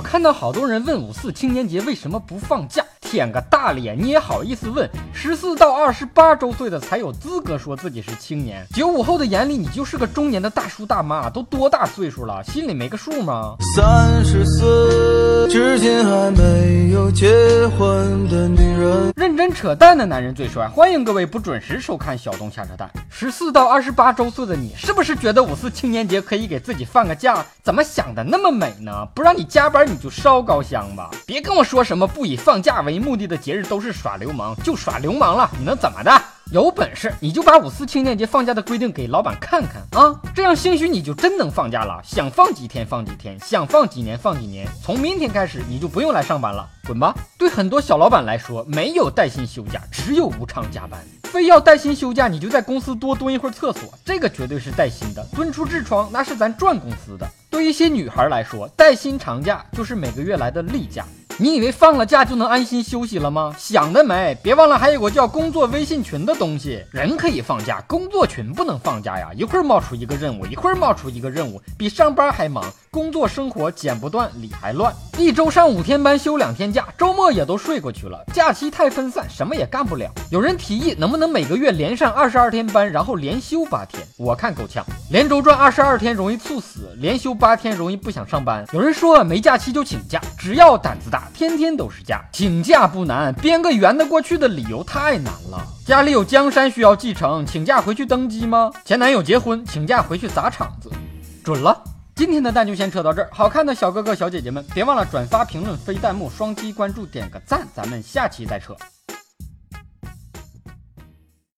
我看到好多人问五四青年节为什么不放假，舔个大脸，你也好意思问？十四到二十八周岁的才有资格说自己是青年，九五后的眼里你就是个中年的大叔大妈，都多大岁数了，心里没个数吗？三十岁，至今还没有结婚的女人，真扯淡的男人最帅。欢迎各位不准时收看小东瞎扯淡。十四到二十八周岁的你，是不是觉得五四青年节可以给自己放个假？怎么想的那么美呢？不让你加班。你就烧高香吧，别跟我说什么不以放假为目的的节日都是耍流氓，就耍流氓了，你能怎么的？有本事你就把五四青年节放假的规定给老板看看啊，这样兴许你就真能放假了，想放几天放几天，想放几年放几年，从明天开始你就不用来上班了，滚吧！对很多小老板来说，没有带薪休假，只有无偿加班。非要带薪休假，你就在公司多蹲一会儿厕所，这个绝对是带薪的。蹲出痔疮，那是咱赚公司的。对一些女孩来说，带薪长假就是每个月来的例假。你以为放了假就能安心休息了吗？想得美！别忘了还有个叫工作微信群的东西。人可以放假，工作群不能放假呀！一会儿冒出一个任务，一会儿冒出一个任务，比上班还忙。工作生活剪不断，理还乱。一周上五天班，休两天假，周末也都睡过去了。假期太分散，什么也干不了。有人提议，能不能每个月连上二十二天班，然后连休八天？我看够呛。连轴转二十二天容易猝死，连休八天容易不想上班。有人说没假期就请假，只要胆子大。天天都是假，请假不难，编个圆得过去的理由太难了。家里有江山需要继承，请假回去登基吗？前男友结婚，请假回去砸场子，准了。今天的蛋就先扯到这儿，好看的小哥哥小姐姐们，别忘了转发、评论、飞弹幕、双击关注、点个赞，咱们下期再扯。